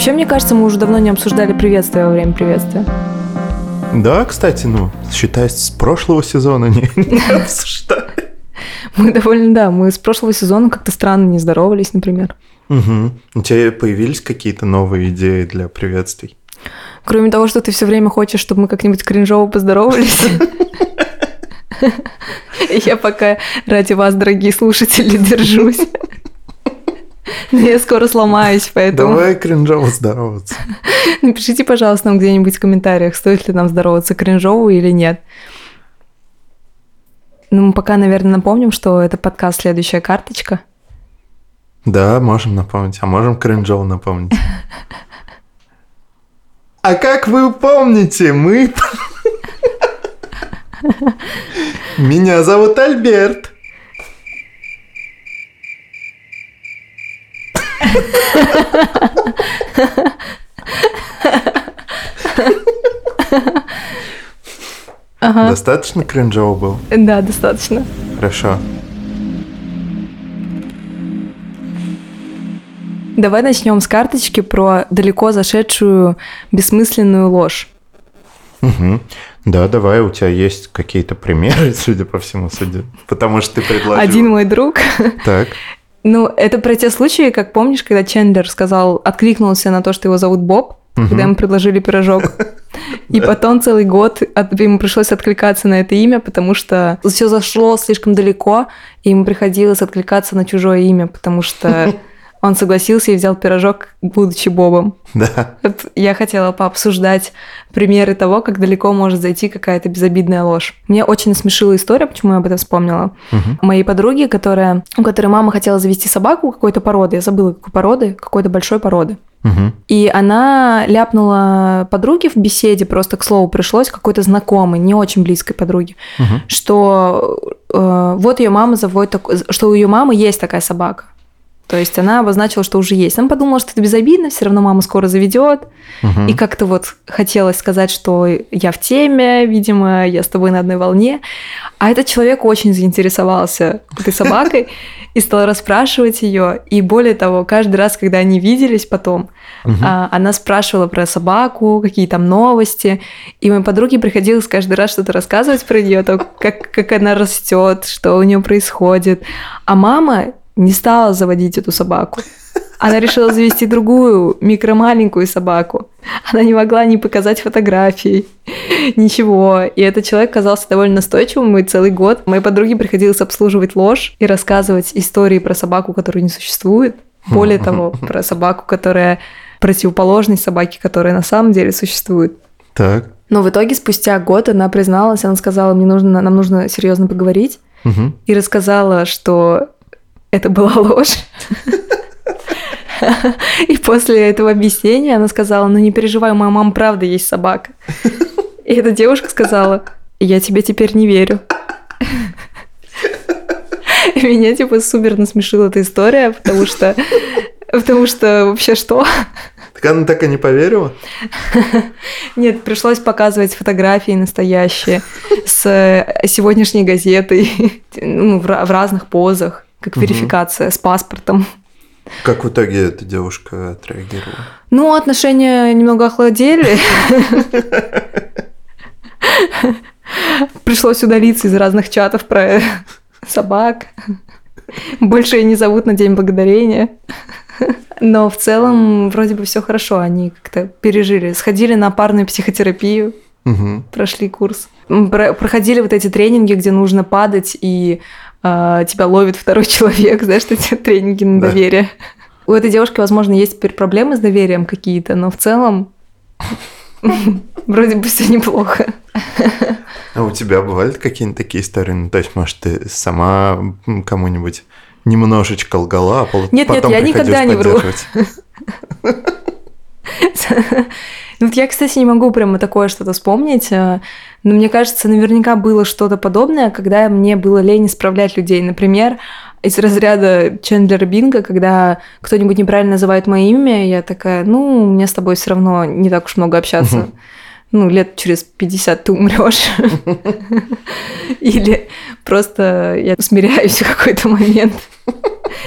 Вообще, мне кажется, мы уже давно не обсуждали приветствие во время приветствия. Да, кстати, ну, считай, с прошлого сезона не, не обсуждали. Мы довольно, да, мы с прошлого сезона как-то странно не здоровались, например. Угу. У тебя появились какие-то новые идеи для приветствий? Кроме того, что ты все время хочешь, чтобы мы как-нибудь кринжово поздоровались. Я пока ради вас, дорогие слушатели, держусь. Но я скоро сломаюсь, поэтому... Давай кринжово здороваться. Напишите, пожалуйста, нам где-нибудь в комментариях, стоит ли нам здороваться кринжово или нет. Ну, мы пока, наверное, напомним, что это подкаст «Следующая карточка». Да, можем напомнить, а можем кринжово напомнить. А как вы помните, мы... Меня зовут Альберт. Ага. Достаточно кринжово был? Да, достаточно. Хорошо. Давай начнем с карточки про далеко зашедшую бессмысленную ложь. Угу. Да, давай, у тебя есть какие-то примеры, судя по всему, судя, потому что ты предложил. Один мой друг. Так. Ну, это про те случаи, как помнишь, когда Чендлер сказал, откликнулся на то, что его зовут Боб, когда ему предложили пирожок. И потом целый год от- ему пришлось откликаться на это имя, потому что все зашло слишком далеко, и ему приходилось откликаться на чужое имя, потому что он согласился и взял пирожок, будучи Бобом. Да. Вот я хотела пообсуждать примеры того, как далеко может зайти какая-то безобидная ложь. Мне очень насмешила история, почему я об этом вспомнила. Мгм. Моей подруги, которая, у которой мама хотела завести собаку какой-то породы, я забыла, какой породы, какой-то большой породы. Мгм. И она ляпнула подруге в беседе, просто к слову пришлось, какой-то знакомой, не очень близкой подруге, Мгм. что э, вот ее мама заводит, такой- что у ее мамы есть такая собака. То есть она обозначила, что уже есть. Она подумала, что это безобидно, все равно мама скоро заведет. Мгм. И как-то вот хотелось сказать, что я в теме, видимо, я с тобой на одной волне. А этот человек очень заинтересовался этой собакой и стал расспрашивать ее. И более того, каждый раз, когда они виделись потом, а, она спрашивала про собаку, какие там новости. И моей подруге приходилось каждый раз что-то рассказывать про нее, то, как, как она растет, что у нее происходит. А мама не стала заводить эту собаку. Она решила завести другую, микромаленькую собаку. Она не могла не показать фотографий, ничего. И этот человек казался довольно настойчивым, и целый год моей подруге приходилось обслуживать ложь и рассказывать истории про собаку, которую не существует. Более того, про собаку, которая противоположность собаке, которая на самом деле существует. Так. Но в итоге спустя год она призналась, она сказала, мне нужно, нам нужно серьезно поговорить, Мгм. и рассказала, что это была ложь. И после этого объяснения она сказала, ну не переживай, у моей мамы правда есть собака. И эта девушка сказала, я тебе теперь не верю. И меня типа супер насмешила эта история, потому что Потому что вообще что? Так она так и не поверила? Нет, пришлось показывать фотографии настоящие с сегодняшней газетой ну, в разных позах, как Мгм. верификация с паспортом. Как в итоге эта девушка отреагировала? Ну, отношения немного охладели. Пришлось удалиться из разных чатов про собак. Больше ее не зовут на День Благодарения. Но в целом вроде бы все хорошо, они как-то пережили. Сходили на парную психотерапию, Мгм. прошли курс. Проходили вот эти тренинги, где нужно падать, и а, тебя ловит второй человек, знаешь, эти тренинги на Да. доверие. У этой девушки, возможно, есть теперь проблемы с доверием какие-то, но в целом вроде бы все неплохо. А у тебя бывали какие-нибудь такие истории? Ну, то есть, может, ты сама кому-нибудь немножечко лгала, а пол- Нет, нет, потом я никогда не вру. Ну, Вот я, кстати, не могу прямо такое что-то вспомнить, э, но мне кажется, наверняка было что-то подобное, когда мне было лень исправлять людей. Например, из разряда Чендлера Бинга, когда кто-нибудь неправильно называет мое имя, я такая, ну, мне с тобой все равно не так уж много общаться. Ну, лет через 50 ты умрешь. Или просто я смиряюсь в какой-то момент.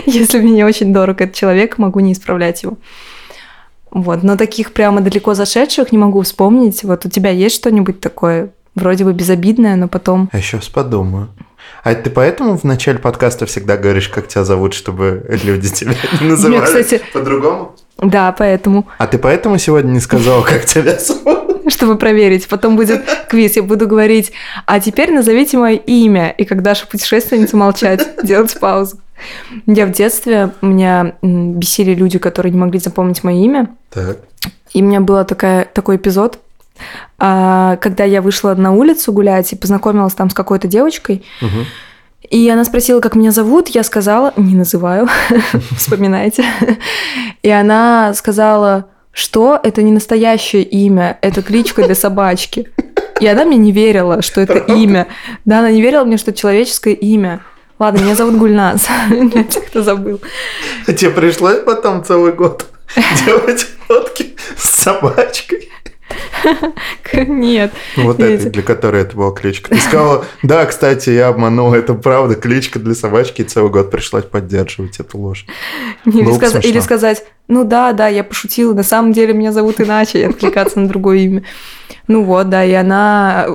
Если мне очень дорог этот человек, могу не исправлять его. Вот, но таких прямо далеко зашедших не могу вспомнить. Вот у тебя есть что-нибудь такое, вроде бы безобидное, но потом... А сейчас подумаю. А ты поэтому в начале подкаста всегда говоришь, как тебя зовут, чтобы люди тебя не называли кстати, по-другому? Да, поэтому. А ты поэтому сегодня не сказала, как тебя зовут? Чтобы проверить. Потом будет квиз. Я буду говорить, а теперь назовите мое имя. И когда Даша путешественница молчать, делать паузу. Я в детстве, меня бесили люди, которые не могли запомнить мое имя. Так. И у меня был такой эпизод, а, когда я вышла на улицу гулять и познакомилась там с какой-то девочкой. Угу. И она спросила, как меня зовут, я сказала, не называю, вспоминайте. И она сказала, что это не настоящее имя, это кличка для собачки. И она мне не верила, что это имя. Да, она не верила мне, что это человеческое имя. Ладно, меня зовут Гульназ. Кто забыл. А тебе пришлось потом целый год делать фотки с собачкой? Нет. Вот это, для которой это была кличка. Ты сказала, да, кстати, я обманула, это правда, кличка для собачки, и целый год пришлось поддерживать эту ложь. Или, сказать, ну да, да, я пошутила, на самом деле меня зовут иначе, и откликаться на другое имя. Ну вот, да, и она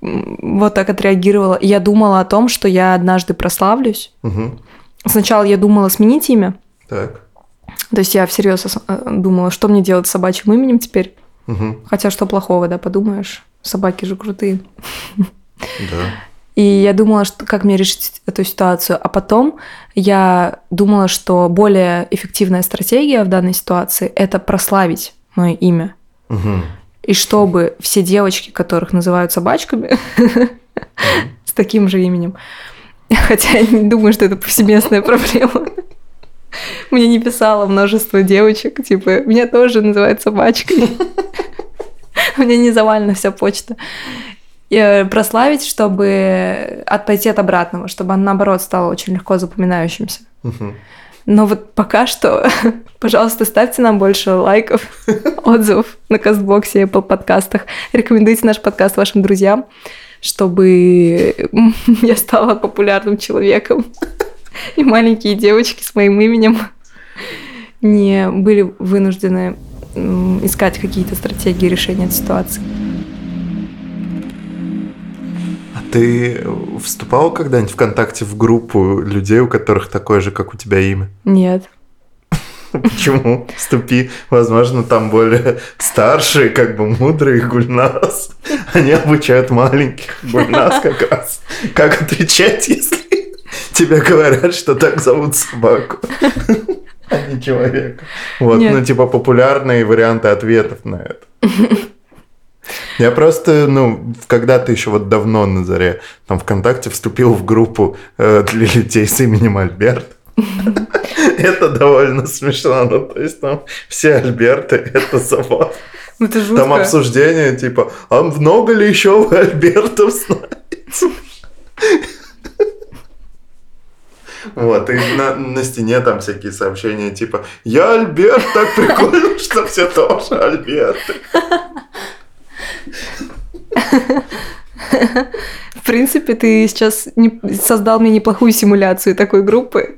вот так отреагировала. Я думала о том, что я однажды прославлюсь. Угу. Сначала я думала сменить имя. Так. То есть я всерьез э, думала, что мне делать с собачьим именем теперь. Угу. Хотя что плохого, да, подумаешь. Собаки же крутые. Да. И я думала, что, как мне решить эту ситуацию. А потом я думала, что более эффективная стратегия в данной ситуации – это прославить мое имя. Угу. И чтобы все девочки, которых называют собачками, с таким же именем, хотя я не думаю, что это повсеместная проблема, мне не писало множество девочек, типа, меня тоже называют собачкой. У меня не завалена вся почта. И э, прославить, чтобы отойти от обратного, чтобы он, наоборот, стал очень легко запоминающимся. Но вот пока что, пожалуйста, ставьте нам больше лайков, отзывов на Кастбоксе и Apple подкастах. Рекомендуйте наш подкаст вашим друзьям, чтобы я стала популярным человеком. И маленькие девочки с моим именем не были вынуждены искать какие-то стратегии решения этой ситуации. Ты вступал когда-нибудь ВКонтакте в группу людей, у которых такое же, как у тебя имя? Нет. Почему? Вступи. Возможно, там более старшие, как бы мудрые гульнас. Они обучают маленьких гульнас как раз. Как отвечать, если тебе говорят, что так зовут собаку, а не человека. Вот, Нет. ну, типа, популярные варианты ответов на это. Я просто, ну, когда-то еще вот давно на заре там ВКонтакте вступил в группу э, для людей с именем Альберт. Это довольно смешно, ну, то есть там все Альберты, это забавно. Ну, это жутко. Там обсуждение, типа, а много ли еще вы Альбертов знаете? Вот, и на, на стене там всякие сообщения типа «Я Альберт, так прикольно, что все тоже Альберты». В принципе, ты сейчас создал мне неплохую симуляцию такой группы.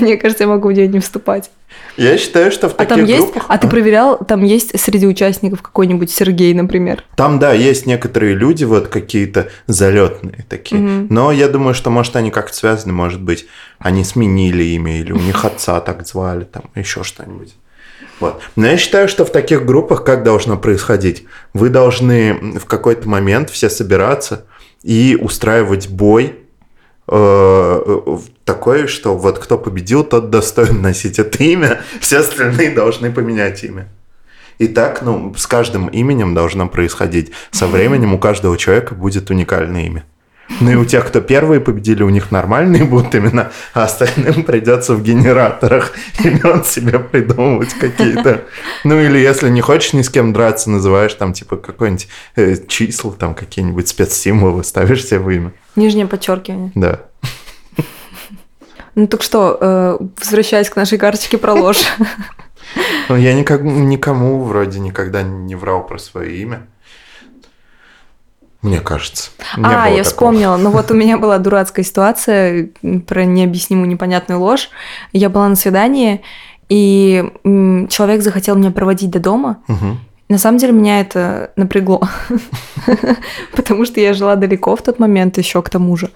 Мне кажется, я могу в нее не вступать. Я считаю, что в а таких там есть, группах... А ты проверял, там есть среди участников какой-нибудь Сергей, например? Там, да, есть некоторые люди вот какие-то залетные такие. Мгм. Но я думаю, что, может, они как-то связаны, может быть, они сменили имя, или у них отца так звали, там, еще что-нибудь. Вот. Но я считаю, что в таких группах как должно происходить? Вы должны в какой-то момент все собираться и устраивать бой э, такой, что вот кто победил, тот достоин носить это имя, все остальные должны поменять имя. И так, ну, с каждым именем должно происходить. Со временем у каждого человека будет уникальное имя. Ну и у тех, кто первые победили, у них нормальные будут имена, а остальным придется в генераторах имен себе придумывать какие-то. Ну или если не хочешь ни с кем драться, называешь там типа какое-нибудь э, число, там какие-нибудь спецсимволы, ставишь себе в имя. Нижнее подчеркивание. Да. Ну так что, э, возвращаясь к нашей карточке про ложь. Ну, я никому вроде никогда не врал про свое имя. Мне кажется. Не а, я такого. вспомнила. Ну вот у меня была дурацкая ситуация про необъяснимую непонятную ложь. Я была на свидании, и человек захотел меня проводить до дома. На самом деле меня это напрягло, потому что я жила далеко в тот момент еще к тому же.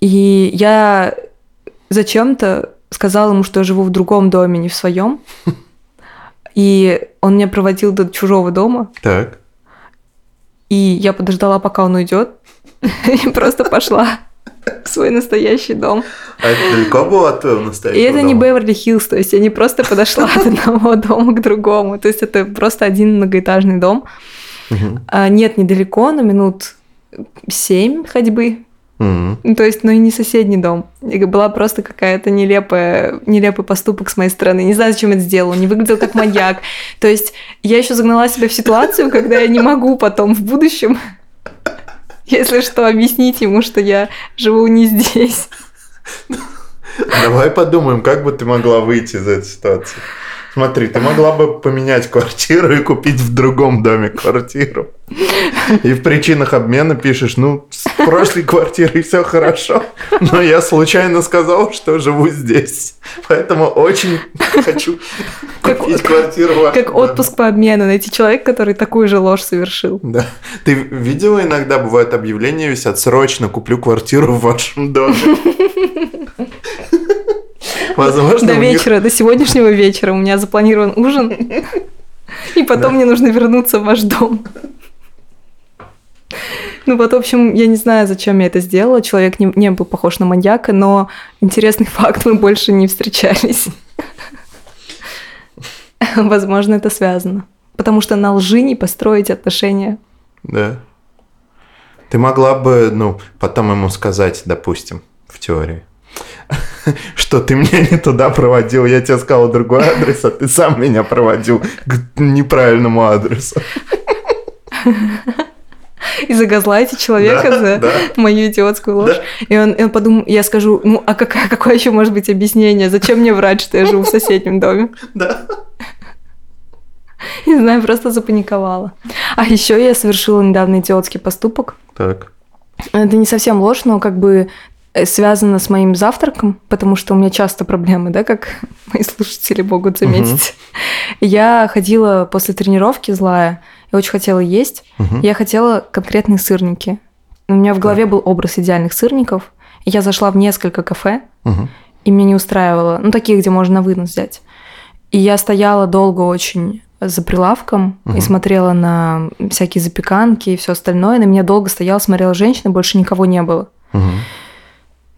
И я зачем-то сказала ему, что я живу в другом доме, не в своем. И он меня проводил до чужого дома, Так. И я подождала, пока он уйдет, и просто пошла в свой настоящий дом. А это далеко было от твоего И настоящего это не дома? Беверли-Хиллз, то есть я не просто подошла от одного дома к другому, то есть это просто один многоэтажный дом. Мгм. А, нет, недалеко, на минут семь ходьбы. Ну, то есть, ну и не соседний дом. И была просто какая-то нелепая, нелепый поступок с моей стороны. Не знаю, зачем это сделала. Не выглядел как маньяк. То есть я еще загнала себя в ситуацию, когда я не могу потом в будущем, если что, объяснить ему, что я живу не здесь. Давай подумаем, как бы ты могла выйти из этой ситуации. Смотри, ты могла бы поменять квартиру и купить в другом доме квартиру. И в причинах обмена пишешь, ну, с прошлой квартирой все хорошо, но я случайно сказал, что живу здесь. Поэтому очень хочу Как- купить квартиру Как доме». отпуск по обмену. Найти человека, который такую же ложь совершил. Да. Ты видела иногда бывают объявления висят «Срочно куплю квартиру в вашем доме». Возможно, До них- вечера, до сегодняшнего вечера у меня запланирован ужин. И потом Да. мне нужно вернуться в ваш дом. Ну вот, в общем, я не знаю, зачем я это сделала. Человек не, не был похож на маньяка, но интересный факт, мы больше не встречались. Возможно, это связано. Потому что на лжи не построить отношения. Да. Ты могла бы, ну, потом ему сказать, допустим, в теории, что ты меня не туда проводил, я тебе сказал другой адрес, а ты сам меня проводил к неправильному адресу. И загазлайте человека Да, за да. мою идиотскую ложь. И он, и он подумал, я скажу, ну а какая, какое еще может быть объяснение? Зачем мне врать, что я живу в соседнем доме? Да. Не знаю, просто запаниковала. А еще я совершила недавно идиотский поступок. Так. Это не совсем ложь, но как бы связано с моим завтраком, потому что у меня часто проблемы, да, как мои слушатели могут заметить. Я ходила после тренировки злая, я очень хотела есть. Мгм. Я хотела конкретные сырники. У меня в голове был образ идеальных сырников. И я зашла в несколько кафе, Мгм. и меня не устраивало. Ну, такие, где можно на вынос взять. И я стояла долго очень за прилавком и Мгм. смотрела на всякие запеканки и все остальное. На меня долго стояла, смотрела женщина, больше никого не было. Мгм.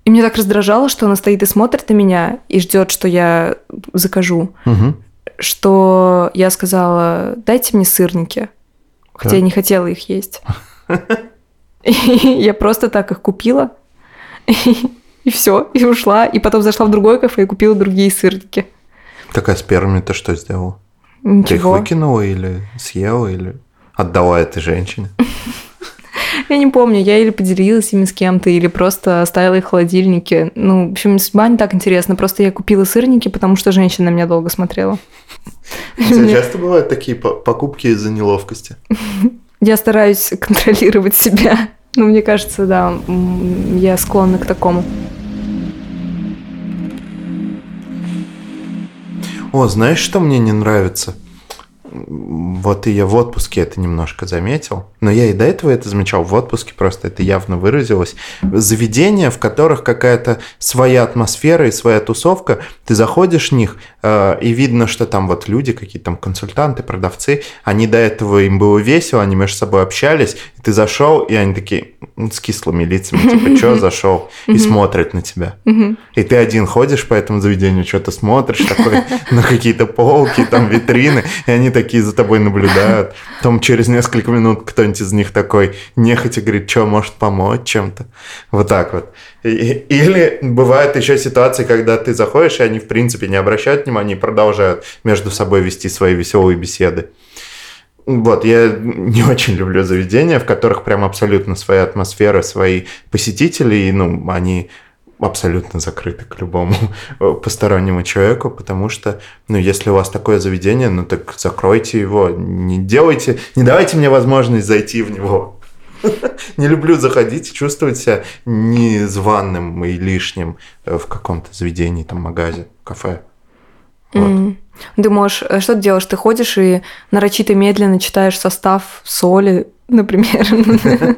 И мне так раздражало, что она стоит и смотрит на меня и ждет, что я закажу, Мгм. что я сказала, дайте мне сырники, хотя Так. я не хотела их есть. И я просто так их купила, и все, и ушла. И потом зашла в другое кафе и купила другие сырники. Так а с первыми ты что сделала? Ты их Ничего. выкинула или съела, или отдала этой женщине? Я не помню, я или поделилась ими с кем-то, или просто оставила их в холодильнике. Ну, в общем, судьба не так интересна. Просто я купила сырники, потому что женщина на меня долго смотрела. Часто бывают такие по- покупки из-за неловкости? Я стараюсь контролировать себя. Ну, мне кажется, да, я склонна к такому. О, знаешь, что мне не нравится? Вот и я в отпуске это немножко заметил, но я и до этого это замечал в отпуске, просто это явно выразилось. Заведения, в которых какая-то своя атмосфера и своя тусовка, ты заходишь в них, э, и видно, что там вот люди, какие-то там консультанты, продавцы, они до этого им было весело, они между собой общались, и ты зашел, и они такие с кислыми лицами, типа, что зашел, и смотрят на тебя. И ты один ходишь по этому заведению, что-то смотришь такой на какие-то полки, там витрины, и они такие за тобой наблюдают. Потом через несколько минут кто-нибудь из них такой нехотя говорит, что может помочь чем-то. Вот так вот. Или бывают еще ситуации, когда ты заходишь, и они в принципе не обращают внимания и продолжают между собой вести свои веселые беседы. Вот, я не очень люблю заведения, в которых прям абсолютно своя атмосфера, свои посетители, и, ну, они абсолютно закрыты к любому постороннему человеку, потому что, ну, если у вас такое заведение, ну, так закройте его, не делайте, не давайте мне возможность зайти в него. Не люблю заходить и чувствовать себя незваным и лишним э, в каком-то заведении, там, магазе, кафе. Вот. Ты можешь, э, что ты делаешь? Ты ходишь и нарочито медленно читаешь состав соли, например.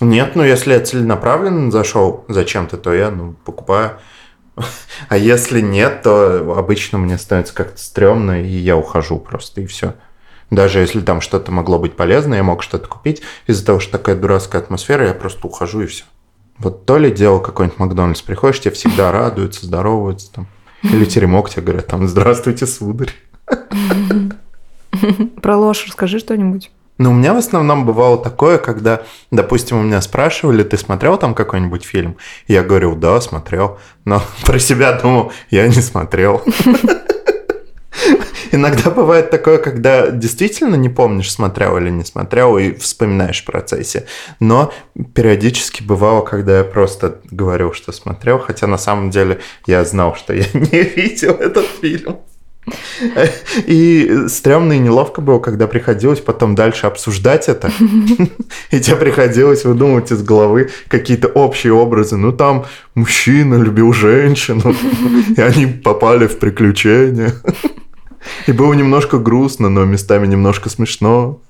Нет, ну если я целенаправленно зашел зачем-то, то я ну, покупаю. А если нет, то обычно мне становится как-то стрёмно, и я ухожу просто, и все. Даже если там что-то могло быть полезно, я мог что-то купить, из-за того, что такая дурацкая атмосфера, я просто ухожу и все. Вот то ли дело какой-нибудь Макдональдс, приходишь, тебе всегда радуются, здороваются там. Или теремок тебе говорят там, здравствуйте, сударь. Про ложь расскажи что-нибудь. Но у меня в основном бывало такое, когда, допустим, у меня спрашивали, ты смотрел там какой-нибудь фильм? Я говорил, да, смотрел. Но про себя думал, я не смотрел. Иногда бывает такое, когда действительно не помнишь, смотрел или не смотрел, и вспоминаешь в процессе. Но периодически бывало, когда я просто говорил, что смотрел, хотя на самом деле я знал, что я не видел этот фильм. И стрёмно и неловко было, когда приходилось потом дальше обсуждать это. И тебе приходилось выдумывать из головы какие-то общие образы. Ну, там мужчина любил женщину, и они попали в приключения. И было немножко грустно, но местами немножко смешно.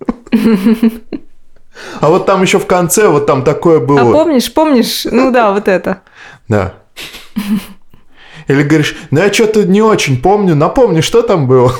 А вот там еще в конце, вот там такое было. А помнишь, помнишь? Ну да, вот это. Да. Или говоришь, ну я что-то не очень помню, напомни, что там было.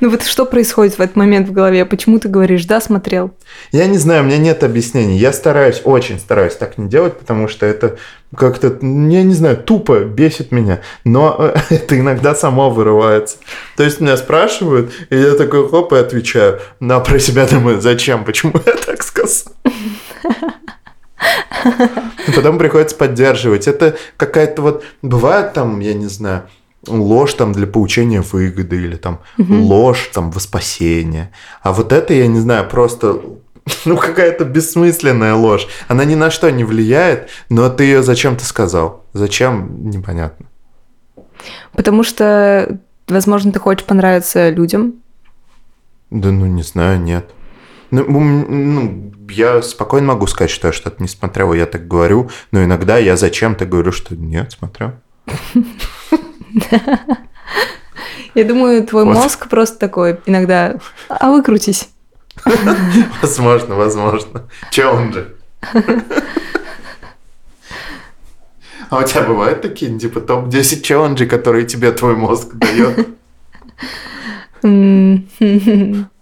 Ну вот что происходит в этот момент в голове? Почему ты говоришь, да, смотрел? Я не знаю, у меня нет объяснений. Я стараюсь, очень стараюсь так не делать, потому что это как-то, я не знаю, тупо бесит меня. Но э, это иногда само вырывается. То есть меня спрашивают, и я такой хоп и отвечаю. Но про себя думаю, зачем, почему я так сказал? Потом приходится поддерживать. Это какая-то вот... Бывает там, я не знаю, ложь там для получения выгоды или там ложь там во спасение. А вот это, я не знаю, просто ну, какая-то бессмысленная ложь. Она ни на что не влияет, но ты ее зачем-то сказал. Зачем, непонятно. Потому что, возможно, ты хочешь понравиться людям. Да ну, не знаю, нет. Ну, ну, я спокойно могу сказать, что я что-то не смотрел, я так говорю, но иногда я зачем-то говорю, что нет, смотрел. Я думаю, твой мозг просто такой иногда, а выкрутись. Возможно, возможно. Челленджи. А у тебя бывают такие, типа, топ-10 челленджей, которые тебе твой мозг дает?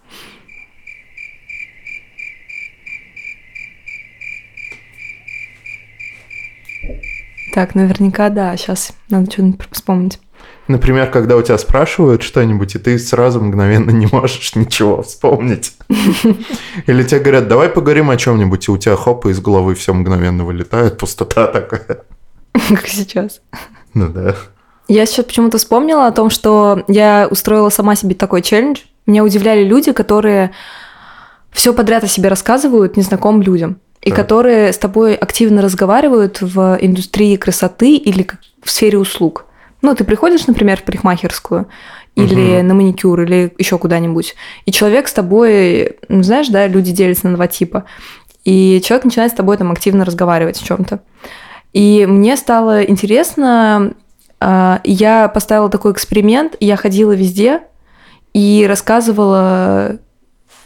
Так, наверняка, да. Сейчас надо что-нибудь вспомнить. Например, когда у тебя спрашивают что-нибудь, и ты сразу мгновенно не можешь ничего вспомнить. Или тебе говорят, давай поговорим о чем-нибудь, и у тебя хоп, и из головы все мгновенно вылетает, пустота такая. Как сейчас. Ну да. Я сейчас почему-то вспомнила о том, что я устроила сама себе такой челлендж. Меня удивляли люди, которые все подряд о себе рассказывают незнакомым людям. И Так. которые с тобой активно разговаривают в индустрии красоты или в сфере услуг. Ну, ты приходишь, например, в парикмахерскую или на маникюр, или еще куда-нибудь, и человек с тобой, ну, знаешь, да, люди делятся на два типа, и человек начинает с тобой там активно разговаривать о чем-то. И мне стало интересно, а, я поставила такой эксперимент, я ходила везде и рассказывала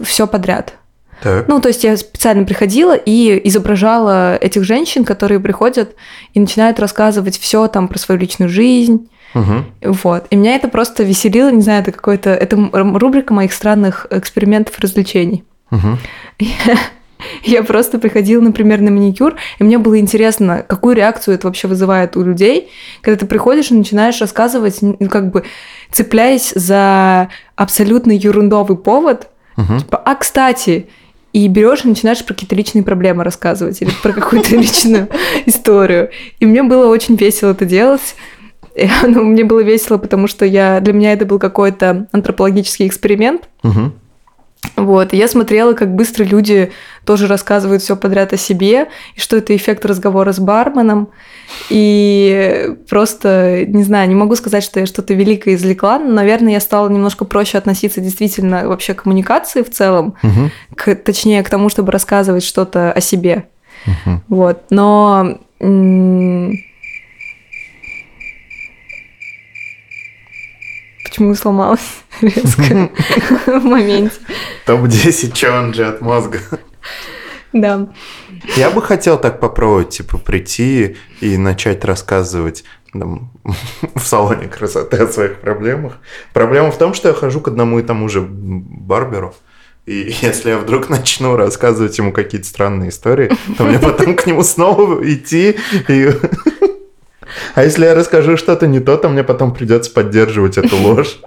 все подряд. Так. Ну, то есть я специально приходила и изображала этих женщин, которые приходят и начинают рассказывать все там про свою личную жизнь. Мгм. Вот. И меня это просто веселило, не знаю, это какой-то... Это рубрика моих странных экспериментов и развлечений. Мгм. Я просто приходила, например, на маникюр, и мне было интересно, какую реакцию это вообще вызывает у людей, когда ты приходишь и начинаешь рассказывать, ну, как бы цепляясь за абсолютно ерундовый повод, Мгм. типа, а, кстати, и берешь и начинаешь про какие-то личные проблемы рассказывать или про какую-то личную историю. И мне было очень весело это делать. И, ну, мне было весело, потому что я, для меня это был какой-то антропологический эксперимент. Вот, и я смотрела, как быстро люди тоже рассказывают все подряд о себе, и что это эффект разговора с барменом. И просто, не знаю, не могу сказать, что я что-то великое извлекла, но, наверное, я стала немножко проще относиться действительно вообще к коммуникации в целом, Мгм. к, точнее, к тому, чтобы рассказывать что-то о себе. Мгм. Вот. Но Почему сломалась резко в моменте? Топ-10 челленджей от мозга. Да. Я бы хотел так попробовать, типа, прийти и начать рассказывать там, в салоне красоты о своих проблемах. Проблема в том, что я хожу к одному и тому же барберу. И если я вдруг начну рассказывать ему какие-то странные истории, то мне потом к нему снова идти. И... А если я расскажу что-то не то, то мне потом придется поддерживать эту ложь.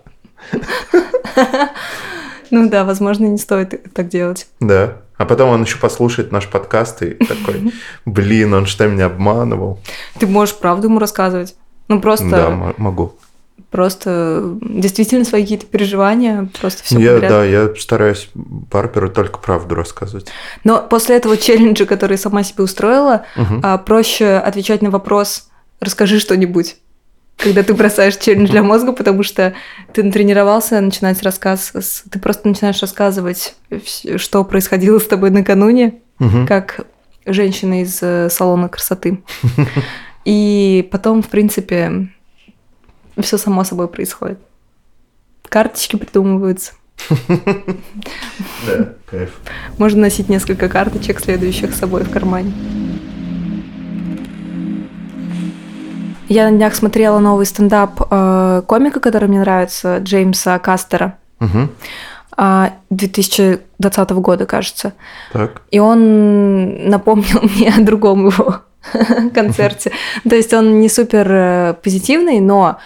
Ну да, возможно, не стоит так делать. Да. А потом он еще послушает наш подкаст и такой, блин, он что, меня обманывал? Ты можешь правду ему рассказывать. Ну просто, Да, могу. просто действительно свои какие-то переживания, просто все я, да, я стараюсь Барберу только правду рассказывать. Но после этого челленджа, который сама себе устроила, а, проще отвечать на вопрос «расскажи что-нибудь», когда ты бросаешь челлендж для мозга, потому что ты натренировался начинать рассказ, с- ты просто начинаешь рассказывать, что происходило с тобой накануне, Мгм. как женщина из э, салона красоты. И потом, в принципе, все само собой происходит. Карточки придумываются. Да, кайф. Можно носить несколько карточек, следующих с собой в кармане. Я на днях смотрела новый стендап э, комика, который мне нравится, Джеймса Кастера, а, 2020 года, кажется. Так. И он напомнил мне о другом его концерте. То есть он не супер э, позитивный, но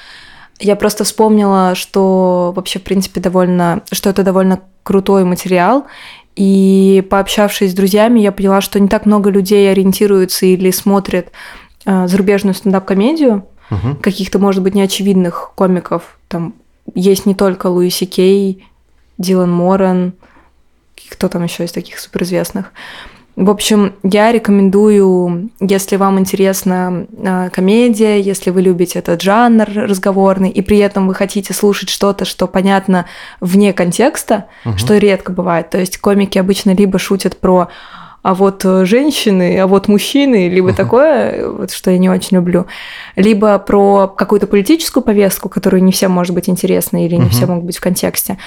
я просто вспомнила, что вообще, в принципе, довольно, что это довольно крутой материал. И пообщавшись с друзьями, я поняла, что не так много людей ориентируются или смотрят зарубежную стендап-комедию, Мгм. каких-то, может быть, неочевидных комиков. Там есть не только Луиси Кей, Дилан Моран, кто там еще из таких суперизвестных. В общем, я рекомендую, если вам интересна э, комедия, если вы любите этот жанр разговорный, и при этом вы хотите слушать что-то, что понятно вне контекста, Мгм. что редко бывает. То есть комики обычно либо шутят про а вот э, женщины, а вот мужчины, либо такое, вот что я не очень люблю, либо про какую-то политическую повестку, которую не всем может быть интересна или не все могут быть в контексте.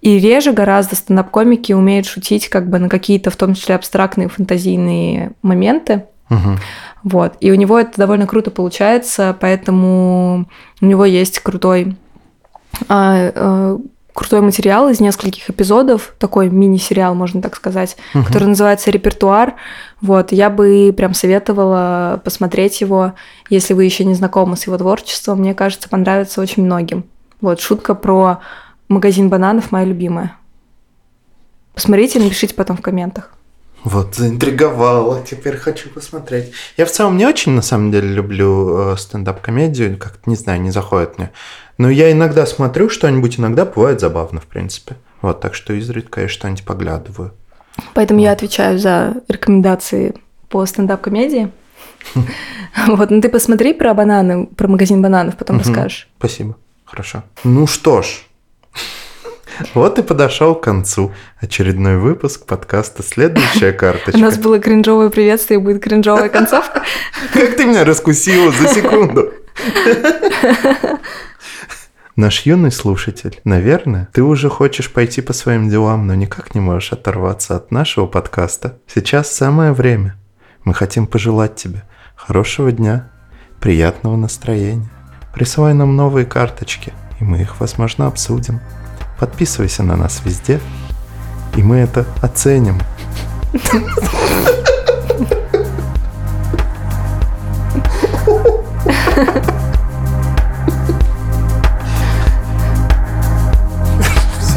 И реже гораздо стендап-комики умеют шутить как бы на какие-то, в том числе, абстрактные фантазийные моменты. Вот. И у него это довольно круто получается, поэтому у него есть крутой, а, э, крутой материал из нескольких эпизодов, такой мини-сериал, можно так сказать, Мгм. который называется «Репертуар». Вот. Я бы прям советовала посмотреть его, если вы еще не знакомы с его творчеством. Мне кажется, понравится очень многим. Вот, шутка про магазин бананов моя любимая. Посмотрите, напишите потом в комментах. Вот, заинтриговала, теперь хочу посмотреть. Я в целом не очень, на самом деле, люблю э, стендап-комедию, как-то, не знаю, не заходит мне. Но я иногда смотрю что-нибудь, иногда бывает забавно, в принципе. Вот, так что изредка я что-нибудь поглядываю. Поэтому я отвечаю за рекомендации по стендап-комедии. Вот, ну ты посмотри про бананы, про магазин бананов, потом расскажешь. Спасибо, хорошо. Ну что ж, вот и подошел к концу очередной выпуск подкаста «Следующая У карточка». нас было кринжовое приветствие, будет кринжовая концовка. Как ты меня раскусила за секунду? Наш юный слушатель, наверное, ты уже хочешь пойти по своим делам, но никак не можешь оторваться от нашего подкаста. Сейчас самое время. Мы хотим пожелать тебе хорошего дня, приятного настроения. Присылай нам новые карточки, и мы их, возможно, обсудим. Подписывайся на нас везде, и мы это оценим.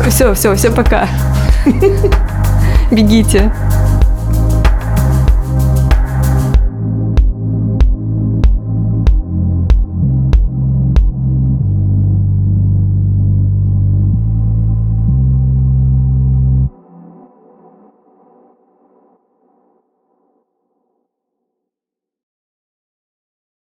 Все, все, все, пока. Бегите.